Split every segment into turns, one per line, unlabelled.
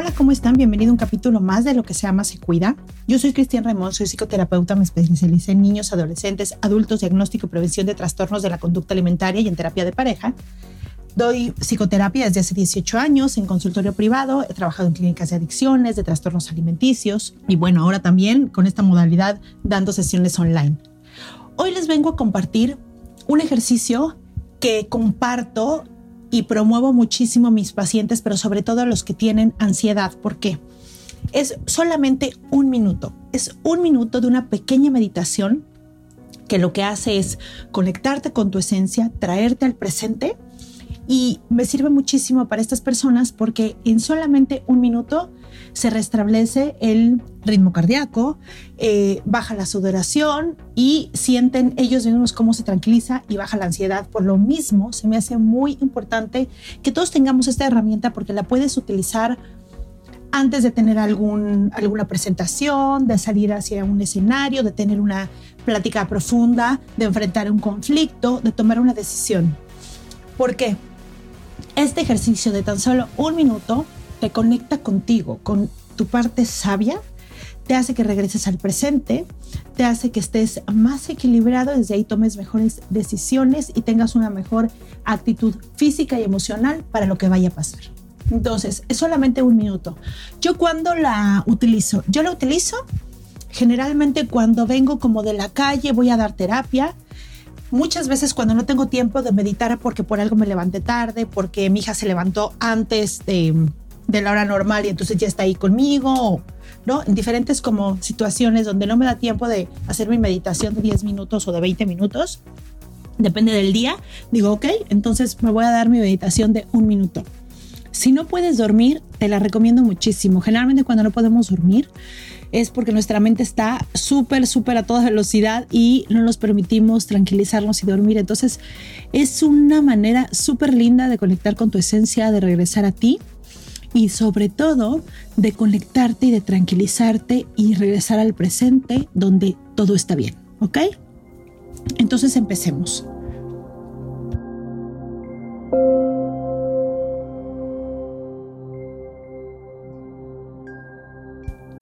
Hola, ¿cómo están? Bienvenido a un capítulo más de Lo que se ama se cuida. Yo soy Cristian Ramón, soy psicoterapeuta, me especialicé en niños, adolescentes, adultos, diagnóstico y prevención de trastornos de la conducta alimentaria y en terapia de pareja. Doy psicoterapia desde hace 18 años en consultorio privado, he trabajado en clínicas de adicciones, de trastornos alimenticios y bueno, ahora también con esta modalidad dando sesiones online. Hoy les vengo a compartir un ejercicio que comparto y promuevo muchísimo a mis pacientes, pero sobre todo a los que tienen ansiedad. ¿Por qué? Es solamente un minuto. Es un minuto de una pequeña meditación que lo que hace es conectarte con tu esencia, traerte al presente y me sirve muchísimo para estas personas porque en solamente un minuto se restablece el ritmo cardíaco, eh, baja la sudoración y sienten ellos mismos cómo se tranquiliza y baja la ansiedad. Por lo mismo, se me hace muy importante que todos tengamos esta herramienta porque la puedes utilizar antes de tener algún, alguna presentación, de salir hacia un escenario, de tener una plática profunda, de enfrentar un conflicto, de tomar una decisión. ¿Por qué? Este ejercicio de tan solo un minuto te conecta contigo, con tu parte sabia, te hace que regreses al presente, te hace que estés más equilibrado, desde ahí tomes mejores decisiones y tengas una mejor actitud física y emocional para lo que vaya a pasar. Entonces, es solamente un minuto. ¿Yo cuando la utilizo? Yo la utilizo generalmente cuando vengo como de la calle, voy a dar terapia, muchas veces cuando no tengo tiempo de meditar porque por algo me levanté tarde, porque mi hija se levantó antes de, la hora normal y entonces ya está ahí conmigo, ¿no? En diferentes como situaciones donde no me da tiempo de hacer mi meditación de 10 minutos o de 20 minutos, depende del día, digo, ok, entonces me voy a dar mi meditación de un minuto. Si no puedes dormir, te la recomiendo muchísimo. Generalmente cuando no podemos dormir, es porque nuestra mente está súper, súper a toda velocidad y no nos permitimos tranquilizarnos y dormir. Entonces es una manera súper linda de conectar con tu esencia, de regresar a ti y sobre todo de conectarte y de tranquilizarte y regresar al presente donde todo está bien. ¿Ok? Entonces empecemos.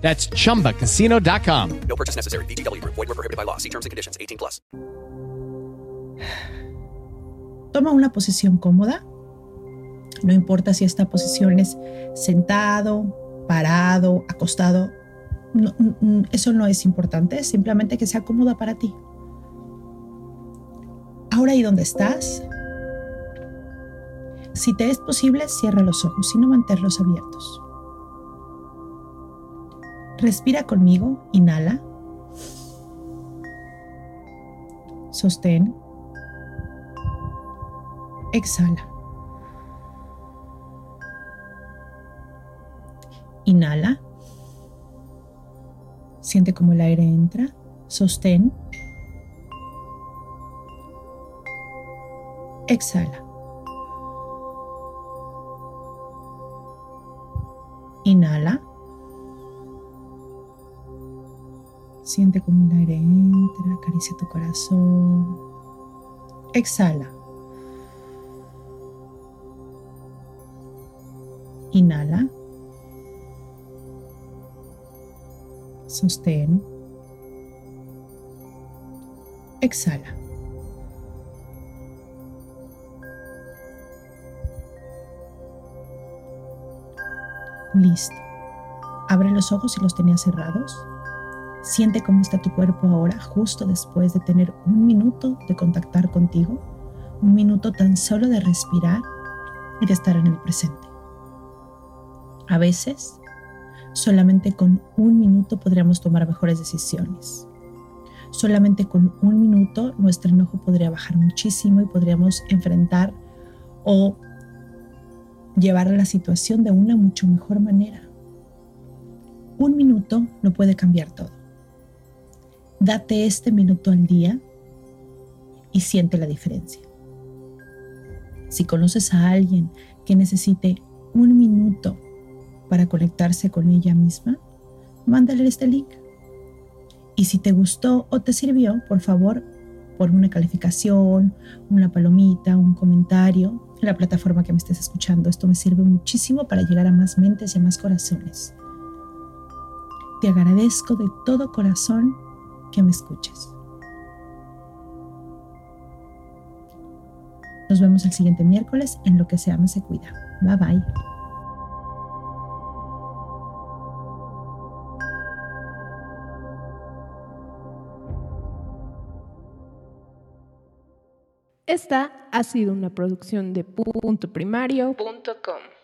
That's chumbacasino.com.
No purchase necessary. BGW. Void were prohibited by law. See terms and conditions 18 plus.
Toma una posición cómoda. No importa si esta posición es sentado, parado, acostado. No, eso no es importante. Simplemente que sea cómoda para ti. Ahora ahí donde estás. Si te es posible, cierra los ojos y no mantenerlos abiertos. Respira conmigo, inhala. Sostén. Exhala. Inhala. Siente como el aire entra. Sostén. Exhala. Inhala. Siente como el aire entra, acaricia tu corazón. Exhala. Inhala. Sostén. Exhala. Listo. Abre los ojos si los tenías cerrados. Siente cómo está tu cuerpo ahora, justo después de tener un minuto de contactar contigo, un minuto tan solo de respirar y de estar en el presente. A veces, solamente con un minuto podríamos tomar mejores decisiones. Solamente con un minuto nuestro enojo podría bajar muchísimo y podríamos enfrentar o llevar la situación de una mucho mejor manera. Un minuto no puede cambiar todo. Date este minuto al día y siente la diferencia. Si conoces a alguien que necesite un minuto para conectarse con ella misma, mándale este link. Y si te gustó o te sirvió, por favor, por una calificación, una palomita, un comentario en la plataforma que me estés escuchando. Esto me sirve muchísimo para llegar a más mentes y a más corazones. Te agradezco de todo corazón que me escuches. Nos vemos el siguiente miércoles en Lo que se ama se cuida. Bye bye.
Esta ha sido una producción de puntoprimario.com.